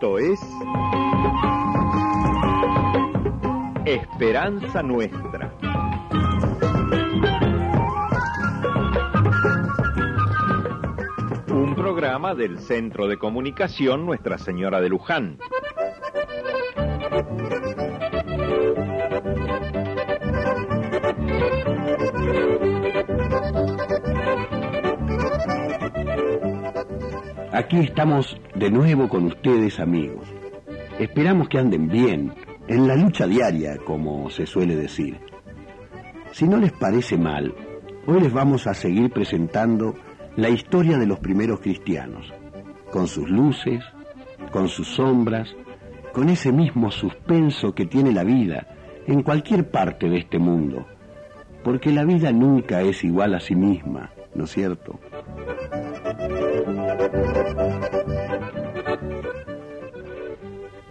Esto es Esperanza Nuestra. Un programa del Centro de Comunicación Nuestra Señora de Luján. Aquí estamos de nuevo con ustedes amigos. Esperamos que anden bien, en la lucha diaria, como se suele decir. Si no les parece mal, hoy les vamos a seguir presentando la historia de los primeros cristianos, con sus luces, con sus sombras, con ese mismo suspenso que tiene la vida en cualquier parte de este mundo, porque la vida nunca es igual a sí misma, ¿no es cierto?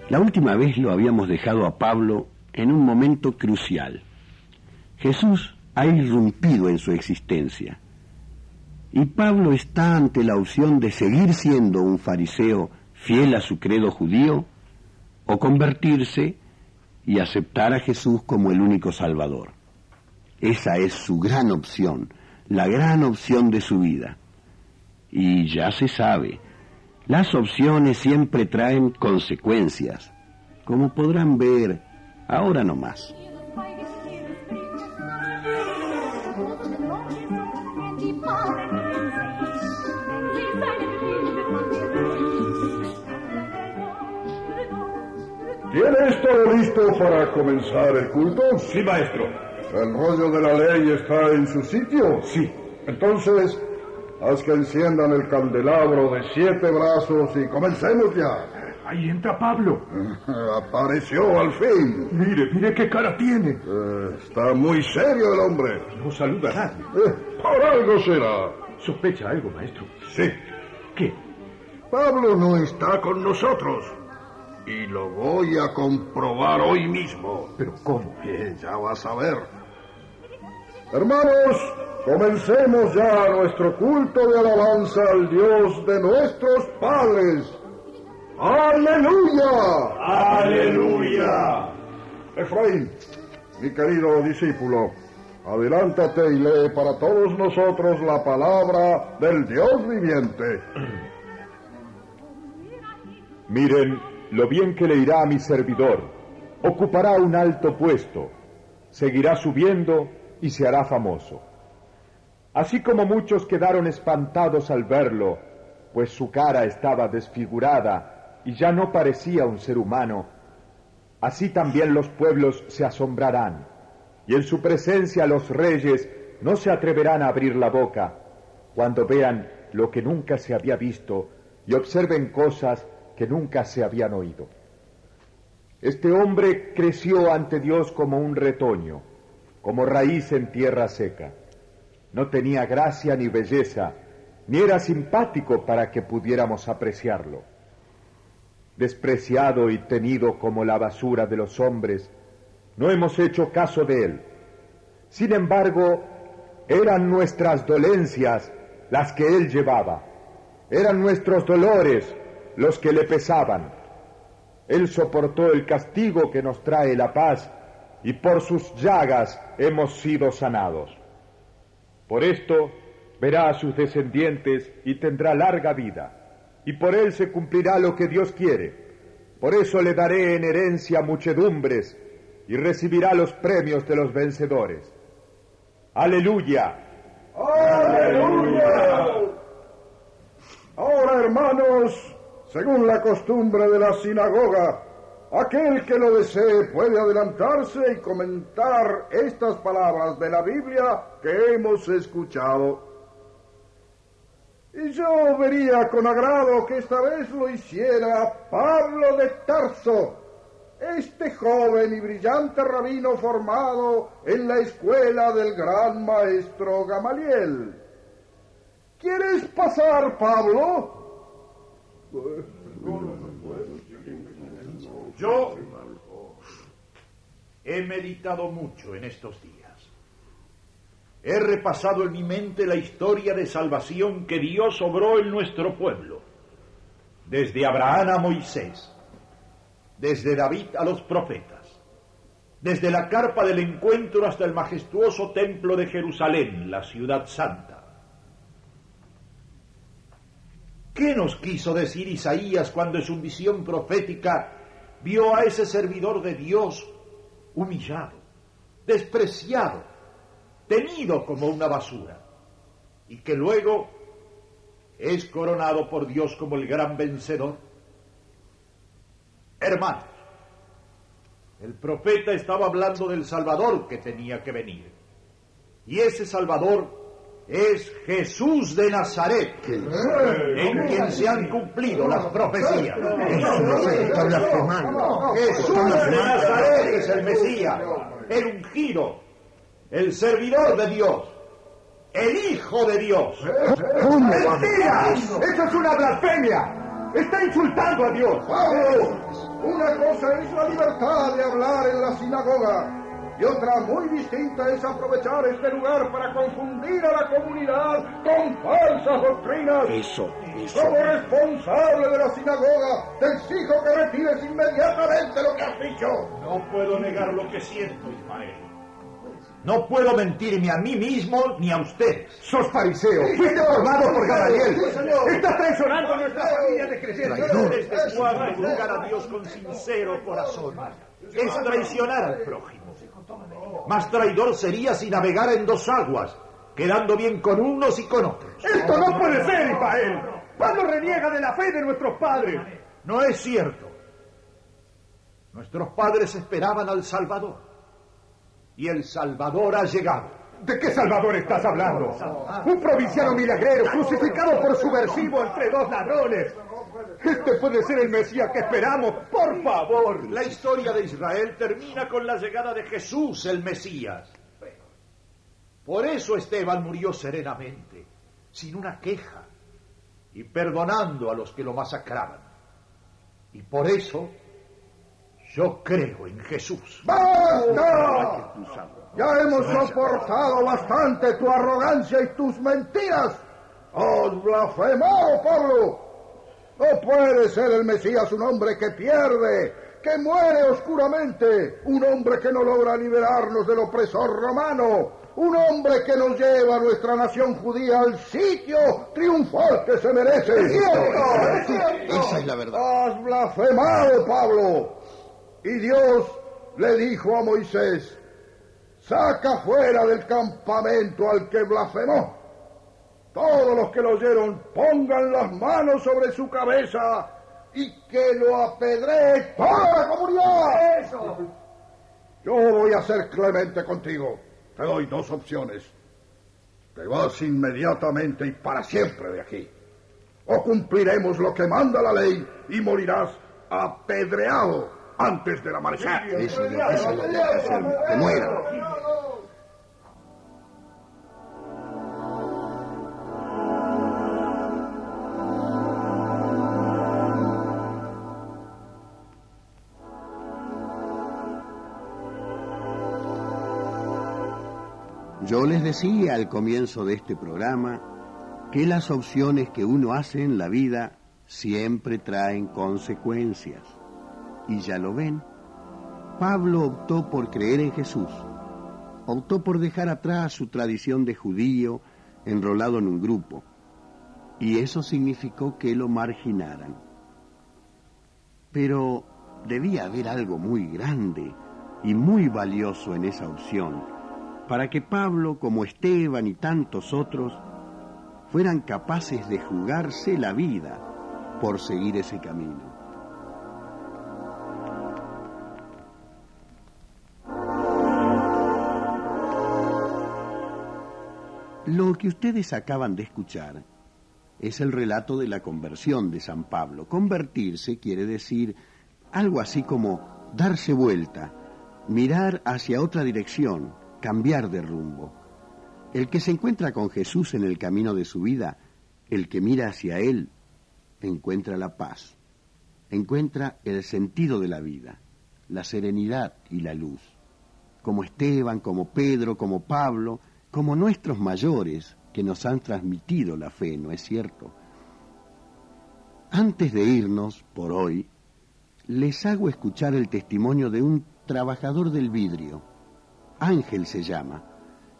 La última vez lo habíamos dejado a Pablo en un momento crucial. Jesús ha irrumpido en su existencia. Y Pablo está ante la opción de seguir siendo un fariseo fiel a su credo judío o convertirse y aceptar a Jesús como el único Salvador. Esa es su gran opción, la gran opción de su vida. Y ya se sabe, las opciones siempre traen consecuencias, como podrán ver ahora nomás. ¿Tienes todo listo para comenzar el culto? Sí, maestro. ¿El rollo de la ley está en su sitio? Sí. Entonces, haz que enciendan el candelabro de siete brazos y comencemos ya. Ahí entra Pablo. Apareció al fin. Mire, mire qué cara tiene. Eh, está muy serio el hombre. No saluda a nadie. Eh, por algo será. ¿Sospecha algo, maestro? Sí. ¿Qué? Pablo no está con nosotros. Y lo voy a comprobar hoy mismo. ¿Pero cómo? Eh, ya vas a ver. Hermanos, comencemos ya nuestro culto de alabanza al Dios de nuestros padres. ¡Aleluya! ¡Aleluya! Efraín, mi querido discípulo, adelántate y lee para todos nosotros la palabra del Dios viviente. Miren lo bien que le irá a mi servidor. Ocupará un alto puesto, seguirá subiendo y se hará famoso. Así como muchos quedaron espantados al verlo, pues su cara estaba desfigurada y ya no parecía un ser humano, así también los pueblos se asombrarán, y en su presencia los reyes no se atreverán a abrir la boca cuando vean lo que nunca se había visto y observen cosas que nunca se habían oído. Este hombre creció ante Dios como un retoño, como raíz en tierra seca. No tenía gracia ni belleza, ni era simpático para que pudiéramos apreciarlo. Despreciado y tenido como la basura de los hombres, no hemos hecho caso de él. Sin embargo, eran nuestras dolencias las que él llevaba, eran nuestros dolores los que le pesaban. Él soportó el castigo que nos trae la paz y por sus llagas hemos sido sanados. Por esto verá a sus descendientes y tendrá larga vida, y por él se cumplirá lo que Dios quiere. Por eso le daré en herencia muchedumbres y recibirá los premios de los vencedores. Aleluya. ¡Aleluya! Ahora, hermanos, según la costumbre de la sinagoga, aquel que lo desee puede adelantarse y comentar estas palabras de la Biblia que hemos escuchado. Y yo vería con agrado que esta vez lo hiciera Pablo de Tarso, este joven y brillante rabino formado en la escuela del gran maestro Gamaliel. ¿Quieres pasar, Pablo? Yo he meditado mucho en estos días. He repasado en mi mente la historia de salvación que Dios obró en nuestro pueblo, desde Abraham a Moisés, desde David a los profetas, desde la carpa del encuentro hasta el majestuoso templo de Jerusalén, la ciudad santa. ¿Qué nos quiso decir Isaías cuando en su visión profética vio a ese servidor de Dios humillado, despreciado, tenido como una basura, y que luego es coronado por Dios como el gran vencedor? Hermanos, el profeta estaba hablando del Salvador que tenía que venir. Y ese Salvador es Jesús de Nazaret, en quien se han cumplido las profecías. Jesús de Nazaret es el Mesías, el ungido, el servidor de Dios, el Hijo de Dios. ¡Mentira! ¡Eso es una blasfemia! ¡Está insultando a Dios! ¡Pablo! Una cosa es la libertad de hablar en la sinagoga y otra muy distinta es aprovechar este lugar para confundir a la comunidad con falsas doctrinas. Eso, eso. Como responsable de la sinagoga, te exijo que retires inmediatamente lo que has dicho. No puedo negar lo que siento, Ismael. No puedo mentirme a mí mismo ni a usted. ¡Sos fariseo! ¡Fuiste formado por Gamaliel! ¡Estás traicionando a nuestra familia de creyentes! Desde cuándo juzgar a Dios con sincero corazón es traicionar al prójimo. Más traidor sería si navegara en dos aguas, quedando bien con unos y con otros. ¡Esto no puede ser, Ismael! Pablo reniega de la fe de nuestros padres. No es cierto. Nuestros padres esperaban al Salvador. Y el Salvador ha llegado. ¿De qué Salvador estás hablando? Un provinciano milagrero, crucificado por subversivo entre dos ladrones. Este puede ser el Mesías que esperamos, por favor. La historia de Israel termina con la llegada de Jesús, el Mesías. Por eso Esteban murió serenamente, sin una queja, y perdonando a los que lo masacraban. Y por eso yo creo en Jesús. ¡Basta! Ya hemos soportado bastante tu arrogancia y tus mentiras. ¡Has blasfemado, Pablo! No puede ser el Mesías un hombre que pierde, que muere oscuramente, un hombre que no logra liberarnos del opresor romano, un hombre que nos lleva a nuestra nación judía al sitio triunfal que se merece. ¡Es cierto! Esa es la verdad. Has blasfemado, Pablo. Y Dios le dijo a Moisés, saca fuera del campamento al que blasfemó. Todos los que lo oyeron pongan las manos sobre su cabeza y que lo apedree toda la comunidad. Eso. Yo voy a ser clemente contigo. Te doy dos opciones. Te vas inmediatamente y para siempre de aquí. O cumpliremos lo que manda la ley y morirás apedreado antes del amanecer. Eso, eso es lo que hay que hacer. Que muera. Yo les decía al comienzo de este programa que las opciones que uno hace en la vida siempre traen consecuencias. Y ya lo ven. Pablo optó por creer en Jesús. Optó por dejar atrás su tradición de judío enrolado en un grupo. Y eso significó que lo marginaran. Pero debía haber algo muy grande y muy valioso en esa opción para que Pablo, como Esteban y tantos otros, fueran capaces de jugarse la vida por seguir ese camino. Lo que ustedes acaban de escuchar es el relato de la conversión de San Pablo. Convertirse quiere decir algo así como darse vuelta, mirar hacia otra dirección, cambiar de rumbo. El que se encuentra con Jesús en el camino de su vida, el que mira hacia Él, encuentra la paz, encuentra el sentido de la vida, la serenidad y la luz. Como Esteban, como Pedro, como Pablo, como nuestros mayores que nos han transmitido la fe, ¿no es cierto? Antes de irnos por hoy, les hago escuchar el testimonio de un trabajador del vidrio. Ángel se llama,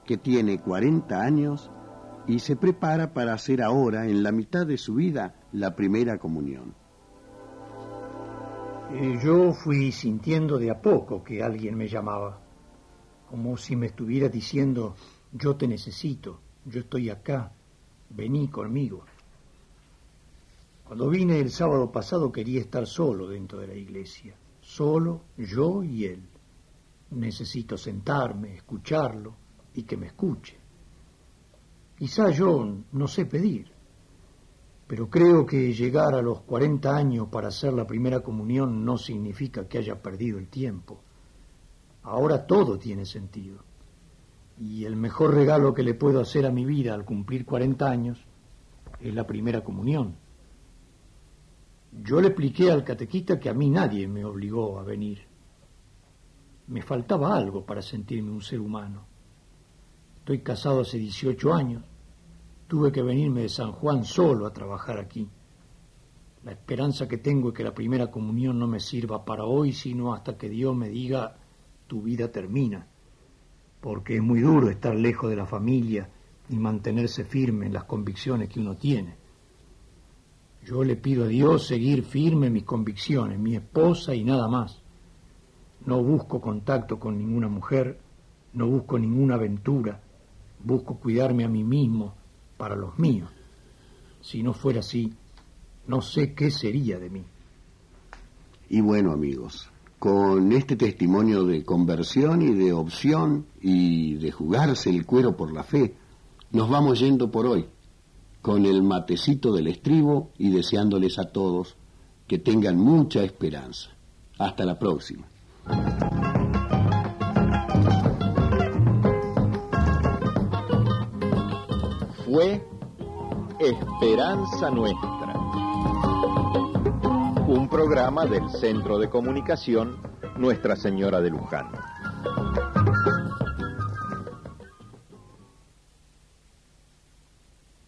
que tiene 40 años y se prepara para hacer ahora, en la mitad de su vida, la primera comunión. Eh, yo fui sintiendo de a poco que alguien me llamaba, como si me estuviera diciendo, yo te necesito, yo estoy acá, vení conmigo. Cuando vine el sábado pasado quería estar solo dentro de la iglesia, solo yo y él. Necesito sentarme, escucharlo y que me escuche. Quizá yo no sé pedir, pero creo que llegar a los 40 años para hacer la primera comunión no significa que haya perdido el tiempo. Ahora todo tiene sentido. Y el mejor regalo que le puedo hacer a mi vida al cumplir 40 años es la primera comunión. Yo le expliqué al catequista que a mí nadie me obligó a venir. Me faltaba algo para sentirme un ser humano. Estoy casado hace 18 años. Tuve que venirme de San Juan solo a trabajar aquí. La esperanza que tengo es que la primera comunión no me sirva para hoy, sino hasta que Dios me diga, tu vida termina. Porque es muy duro estar lejos de la familia y mantenerse firme en las convicciones que uno tiene. Yo le pido a Dios seguir firme mis convicciones, mi esposa y nada más. No busco contacto con ninguna mujer, no busco ninguna aventura, busco cuidarme a mí mismo para los míos. Si no fuera así, no sé qué sería de mí. Y bueno, amigos, con este testimonio de conversión y de opción y de jugarse el cuero por la fe, nos vamos yendo por hoy, con el matecito del estribo y deseándoles a todos que tengan mucha esperanza. Hasta la próxima. Fue Esperanza Nuestra, un programa del Centro de Comunicación Nuestra Señora de Luján.